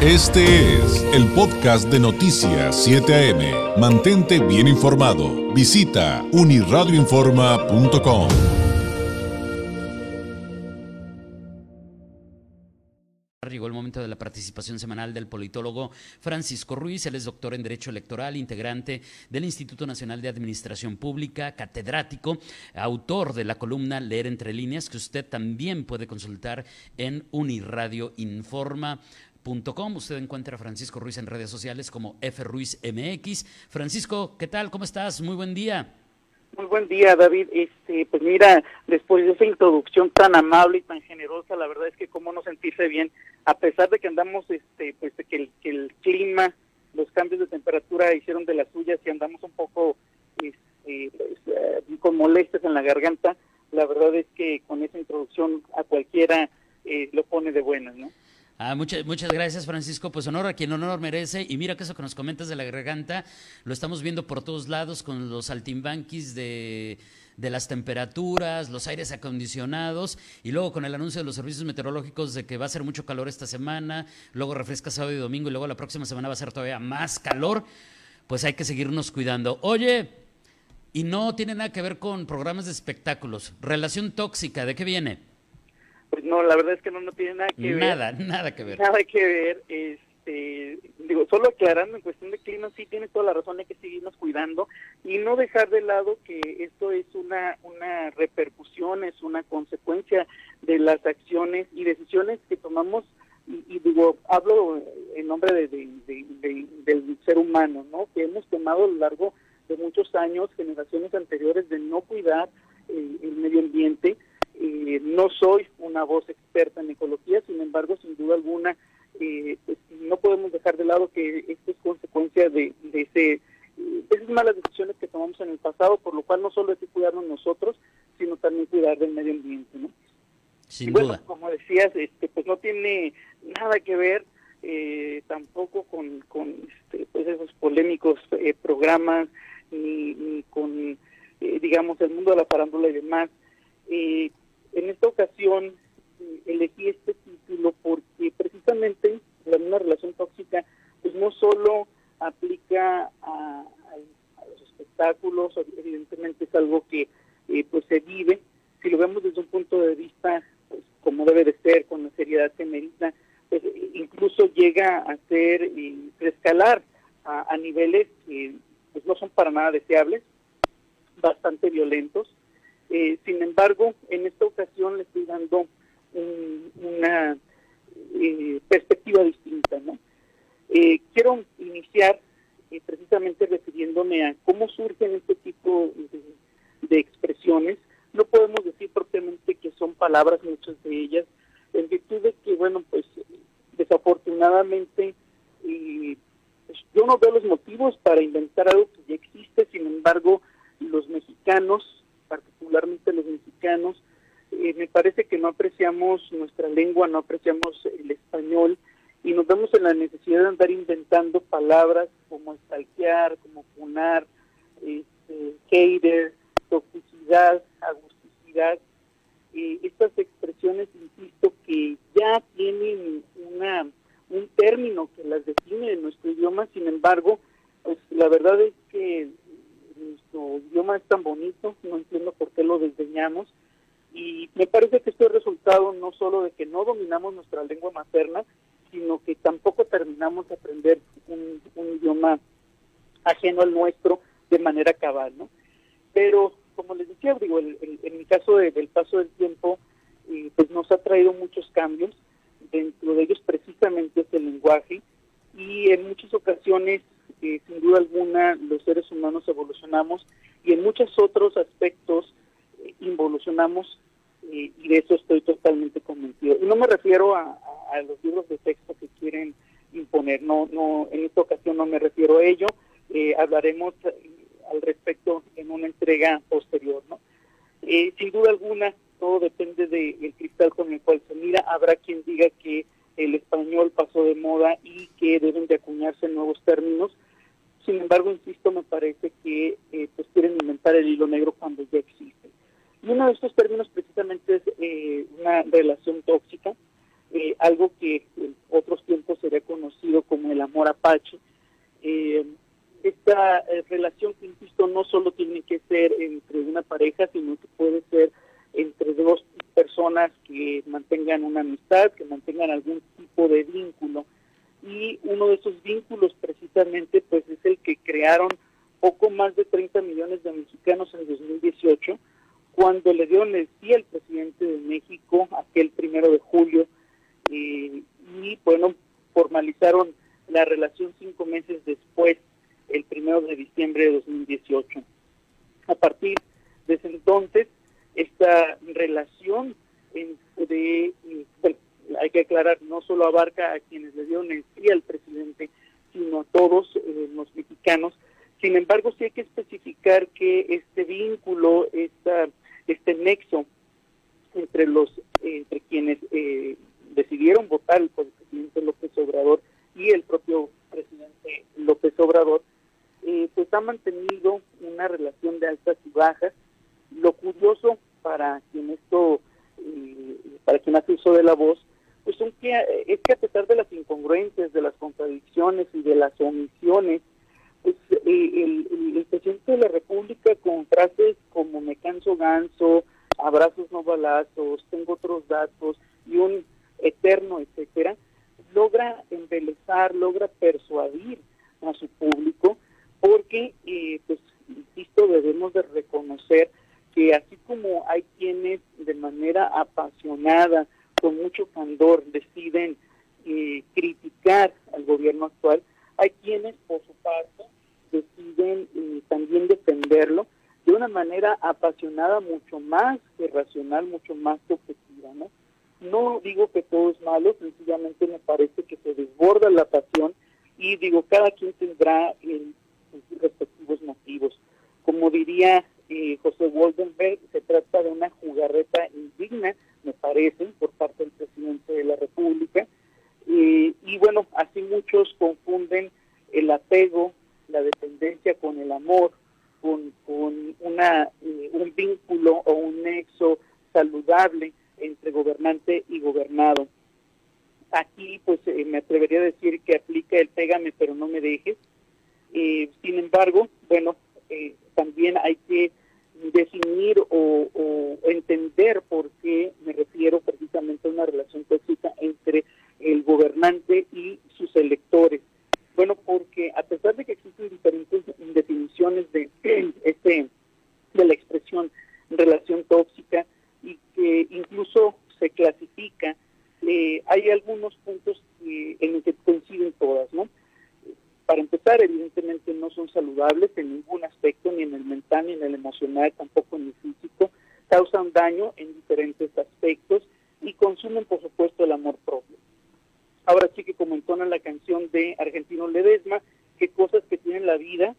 Este es el podcast de Noticias 7 AM. Mantente bien informado. Visita uniradioinforma.com. Llegó el momento de la participación semanal del politólogo Francisco Ruiz. Él es doctor en Derecho Electoral, integrante del Instituto Nacional de Administración Pública, catedrático, autor de la columna Leer entre líneas, que usted también puede consultar en Uniradio Informa. Usted encuentra a Francisco Ruiz en redes sociales como FRuizMX. Francisco, ¿qué tal? ¿Cómo estás? Muy buen día. Muy buen día, David. Este, pues mira, después de esa introducción tan amable y tan generosa, la verdad es que cómo no sentirse bien, a pesar de que andamos, este, pues que el, que el clima, los cambios de temperatura hicieron de las suyas y andamos un poco este, pues, eh, con molestias en la garganta, la verdad es que con esa introducción a cualquiera eh, lo pone de buenas, ¿no? Ah, muchas, muchas gracias, Francisco. Pues honor a quien honor merece. Y mira que eso que nos comentas de la garganta, lo estamos viendo por todos lados con los altimbanquis de, de las temperaturas, los aires acondicionados, y luego con el anuncio de los servicios meteorológicos de que va a ser mucho calor esta semana, luego refresca sábado y domingo, y luego la próxima semana va a ser todavía más calor, pues hay que seguirnos cuidando. Oye, y no tiene nada que ver con programas de espectáculos. Relación tóxica, ¿de qué viene? Pues no, la verdad es que no, no tiene nada que ver. Nada, nada que ver. Nada que ver. Este, digo, solo aclarando en cuestión de clima, sí tiene toda la razón, hay que seguirnos cuidando y no dejar de lado que esto es una, una repercusión, es una consecuencia de las acciones y decisiones que tomamos y, digo, hablo en nombre de, del ser humano, ¿no? Que hemos tomado a lo largo de muchos años, generaciones anteriores, de no cuidar eh, el medio ambiente, eh, no soy una voz experta en ecología, sin embargo, sin duda alguna, eh, pues, no podemos dejar de lado que esto es consecuencia de, ese, esas malas decisiones que tomamos en el pasado, por lo cual no solo hay que cuidarnos nosotros, sino también cuidar del medio ambiente, ¿no? Sin bueno, como decías, este, pues no tiene nada que ver eh, tampoco con, con este, pues esos polémicos programas ni, ni con, digamos, el mundo de la farándula y demás. Eh, en esta ocasión eh, elegí este título porque precisamente misma relación tóxica pues no solo aplica a, los espectáculos, evidentemente es algo que eh, pues se vive, si lo vemos desde un punto de vista pues, como debe de ser, con la seriedad que merita, pues, incluso llega a ser y escalar a, a niveles que pues no son para nada deseables, bastante violentos, eh, sin embargo, en esta ocasión le estoy dando una eh, perspectiva distinta. ¿no? Eh, quiero iniciar precisamente refiriéndome a cómo surgen este tipo de, expresiones. No podemos decir propiamente que son palabras, muchas de ellas, en virtud de que, bueno, pues desafortunadamente pues, yo no veo los motivos para inventar algo que ya existe, sin embargo, los mexicanos particularmente los mexicanos, eh, me parece que no apreciamos nuestra lengua, no apreciamos el español y nos vemos en la necesidad de andar inventando palabras como estalquear, como funar, este, hater, toxicidad, agusticidad. Eh, estas expresiones, insisto, que ya tienen una un término que las define en nuestro idioma, sin embargo, pues la verdad es que nuestro idioma es tan bonito, no entiendo por qué lo desdeñamos. Y me parece que esto es resultado no solo de que no dominamos nuestra lengua materna, sino que tampoco terminamos de aprender un, idioma ajeno al nuestro de manera cabal, ¿no? Pero, como les decía, digo, en mi caso del paso del tiempo, eh, pues nos ha traído muchos cambios, dentro de ellos precisamente es el lenguaje, y en muchas ocasiones sin duda alguna los seres humanos evolucionamos y en muchos otros aspectos eh, involucionamos eh, y de eso estoy totalmente convencido. Y no me refiero a, los libros de texto que quieren imponer, no, no, en esta ocasión no me refiero a ello, eh, hablaremos al respecto en una entrega posterior, ¿no? sin duda alguna, todo depende del cristal con el cual se mira. Habrá quien diga que el español pasó de moda y que deben de acuñarse nuevos términos. Sin embargo, insisto, me parece que eh, pues quieren inventar el hilo negro cuando ya existe. Y uno de estos términos precisamente es eh, una relación tóxica, eh, algo que en otros tiempos sería conocido como el amor apache. Eh, esta eh, relación insisto, no solo tiene que ser entre una pareja, sino que puede ser entre dos personas que mantengan una amistad, que mantengan algún tipo de vínculo. Y uno de esos vínculos precisamente pues es el que crearon poco más de 30 millones de mexicanos en 2018, cuando le dieron el sí al presidente de México aquel primero de julio eh, y bueno, formalizaron la relación cinco meses después, el primero de diciembre de 2018. A partir de ese entonces, esta relación de, hay que aclarar, no solo abarca a quienes le dieron el sí al presidente, sino a todos eh, los mexicanos. Sin embargo, sí hay que especificar que este vínculo, esta, este nexo entre los entre quienes eh, decidieron votar por el presidente López Obrador y el propio presidente López Obrador, eh, pues ha mantenido una relación de altas y bajas. Lo curioso para quien esto, para quien hace uso de la voz, pues que, es que a pesar de las incongruencias, de las contradicciones y de las omisiones, pues el, el, presidente de la República con frases como me canso ganso, abrazos no balazos, tengo otros datos y un eterno, etcétera, logra embelezar, logra persuadir a su público, porque, eh, pues, insisto, debemos de reconocer que así como hay quienes de manera apasionada, con mucho candor, deciden eh, criticar al gobierno actual, hay quienes, por su parte, deciden eh, también defenderlo de una manera apasionada, mucho más que racional, mucho más que objetiva, ¿no? No digo que todo es malo, sencillamente me parece que se desborda la pasión y digo, cada quien tendrá sus respectivos motivos. Como diría eh, José Woldenberg, se trata de una jugarreta indigna, me parece, por parte del presidente de la República. Eh, y bueno, así muchos confunden el apego, la dependencia con el amor, con, con una, eh, un vínculo o un nexo saludable gobernante y gobernado. Aquí, pues, eh, me atrevería a decir que aplica el pégame pero no me dejes. Eh, sin embargo, bueno, eh, también hay que definir o, o, entender por qué me refiero precisamente a una relación tóxica entre el gobernante y sus electores. Bueno, porque a pesar de que existen diferentes definiciones de este de la expresión relación tóxica, que incluso se clasifica, eh, hay algunos puntos en los que coinciden todas, ¿no? Para empezar, evidentemente no son saludables en ningún aspecto, ni en el mental, ni en el emocional, tampoco en el físico, causan daño en diferentes aspectos y consumen, por supuesto, el amor propio. Ahora sí que como entona la canción de Argentino Ledesma, qué cosas que tienen la vida,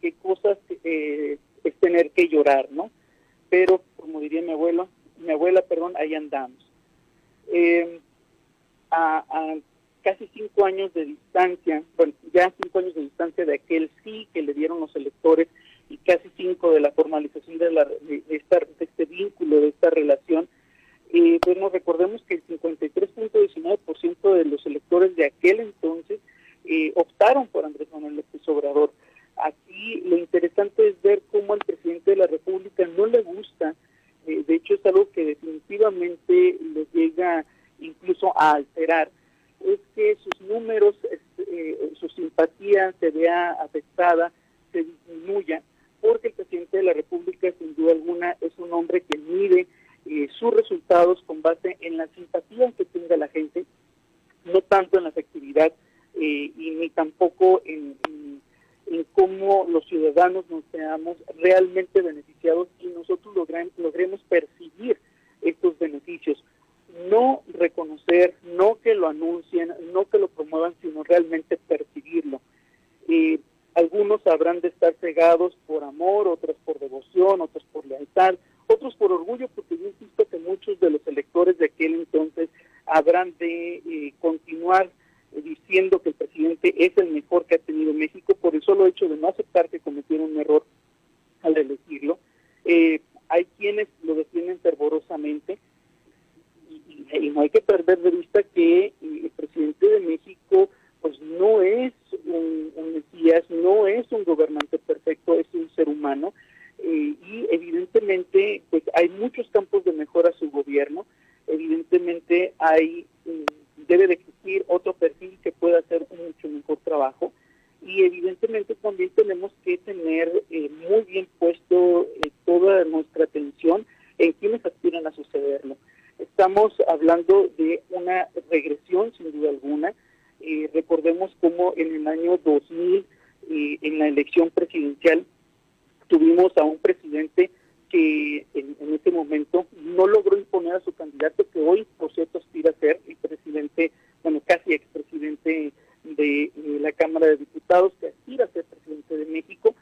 qué cosas eh, es tener que llorar, ¿no? Pero, como diría mi abuelo, mi abuela, perdón, ahí andamos. Eh, a, casi cinco años de distancia, bueno, ya cinco años de distancia de aquel sí que le dieron los electores y casi cinco de la formalización de, la, de, esta, de este vínculo, de esta relación, eh, bueno, recordemos que el 53.19% de los electores de aquel entonces eh, optaron por Andrés Manuel López Obrador. Aquí lo interesante es ver cómo al presidente de la República no le gusta eh, de hecho es algo que definitivamente lo llega incluso alterar, es que sus números, eh, su simpatía se vea afectada, se disminuya, porque el presidente de la República, sin duda alguna, es un hombre que mide eh, sus resultados con base en la simpatía que tenga la gente, no tanto en la efectividad y ni tampoco en cómo los ciudadanos nos seamos realmente beneficiados y nosotros logremos percibir estos beneficios. No reconocer, no que lo anuncien, no que lo promuevan, sino realmente percibirlo. Eh, algunos habrán de estar cegados por amor, otros por devoción, otros por lealtad, otros por orgullo, porque yo insisto que muchos de los electores de aquel entonces habrán de eh, gobernante perfecto es un ser humano eh, y evidentemente pues hay muchos campos de mejora su gobierno, evidentemente hay mm, debe de existir otro perfil que pueda hacer un mucho mejor trabajo y evidentemente también tenemos que tener eh, muy bien puesto eh, toda nuestra atención en quienes aspiran a sucederlo. Estamos hablando de una regresión sin duda alguna. Eh, recordemos cómo en el año 2000 en la elección presidencial, tuvimos a un presidente que en, en, ese momento no logró imponer a su candidato, que hoy, por cierto, aspira a ser el presidente, bueno, casi expresidente de la Cámara de Diputados, que aspira a ser presidente de México,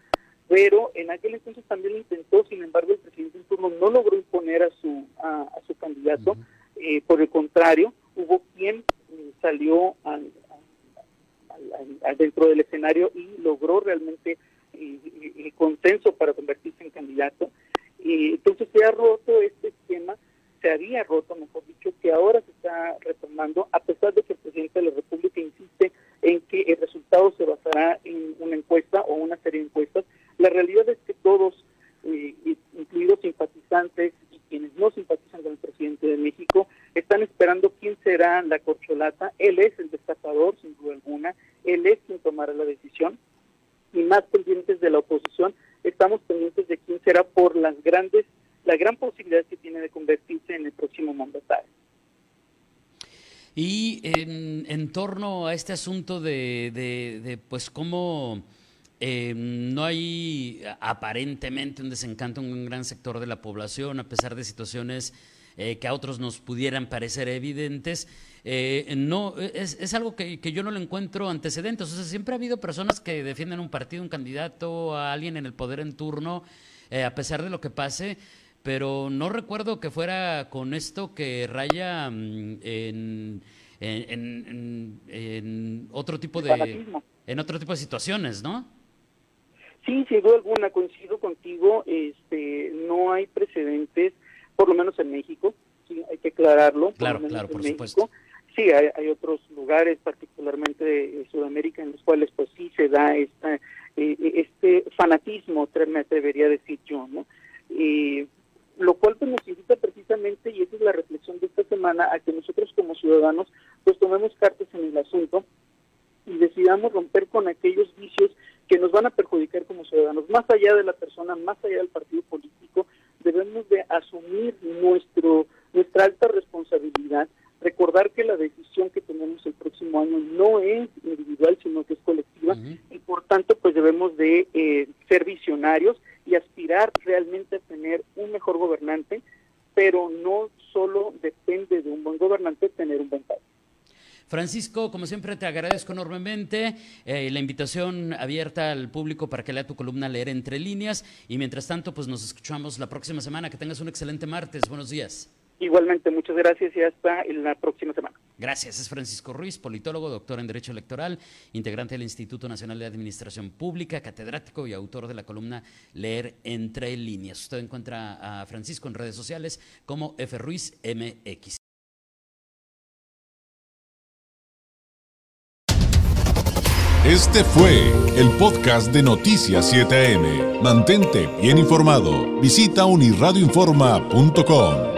pero en aquel entonces también lo intentó, sin embargo el presidente en turno no logró imponer a su, a, su candidato, eh, por el contrario, hubo quien eh, salió al, dentro del escenario y logró realmente eh, el consenso para convertirse en candidato. entonces se ha roto este esquema, se había roto, mejor dicho, que ahora se está retomando, a pesar de que el presidente de la República insiste en que el resultado se basará en una encuesta o una serie de encuestas. La realidad es que todos, eh, incluidos simpatizantes y quienes no simpatizan con el presidente de México, están esperando quién será la corcholata. Él es el destapador, sin duda alguna. Él es quien tomará la decisión. Y más pendientes de la oposición, estamos pendientes de quién será por las grandes, la gran posibilidad que tiene de convertirse en el próximo mandatario. Y en, torno a este asunto de, pues cómo eh, no hay aparentemente un desencanto en un gran sector de la población, a pesar de situaciones eh, que a otros nos pudieran parecer evidentes, eh, no es, algo que, yo no lo encuentro antecedentes. O sea, siempre ha habido personas que defienden un partido, un candidato, a alguien en el poder en turno, a pesar de lo que pase pero no recuerdo que fuera con esto que raya mm, en, en, otro tipo de en otro tipo de situaciones, ¿no? Sí, sin duda alguna coincido contigo. Este, no hay precedentes, por lo menos en México. Sí, hay que aclararlo. Claro, claro, por supuesto. Sí, hay, otros lugares, particularmente de Sudamérica, en los cuales pues sí se da esta, eh, este fanatismo, me atrevería decir yo, ¿no? Eh, lo cual pues, nos invita precisamente, y esa es la reflexión de esta semana, a que nosotros como ciudadanos pues tomemos cartas en el asunto y decidamos romper con aquellos vicios que nos van a perjudicar como ciudadanos. Más allá de la persona, más allá del partido político, debemos de asumir nuestro nuestra alta responsabilidad, recordar que la decisión que tenemos el próximo año no es individual, sino que es colectiva, y por tanto pues debemos de eh, ser visionarios y aspirar realmente a tener un mejor gobernante, pero no solo depende de un buen gobernante tener un buen país. Francisco, como siempre, te agradezco enormemente eh, la invitación abierta al público para que lea tu columna Leer entre líneas. Y mientras tanto, pues nos escuchamos la próxima semana. Que tengas un excelente martes. Buenos días. Igualmente, muchas gracias y hasta la próxima semana. Gracias. Es Francisco Ruiz, politólogo, doctor en Derecho Electoral, integrante del Instituto Nacional de Administración Pública, catedrático y autor de la columna Leer entre líneas. Usted encuentra a Francisco en redes sociales como F. Ruiz MX. Este fue el podcast de Noticias 7am. Mantente bien informado. Visita unirradioinforma.com.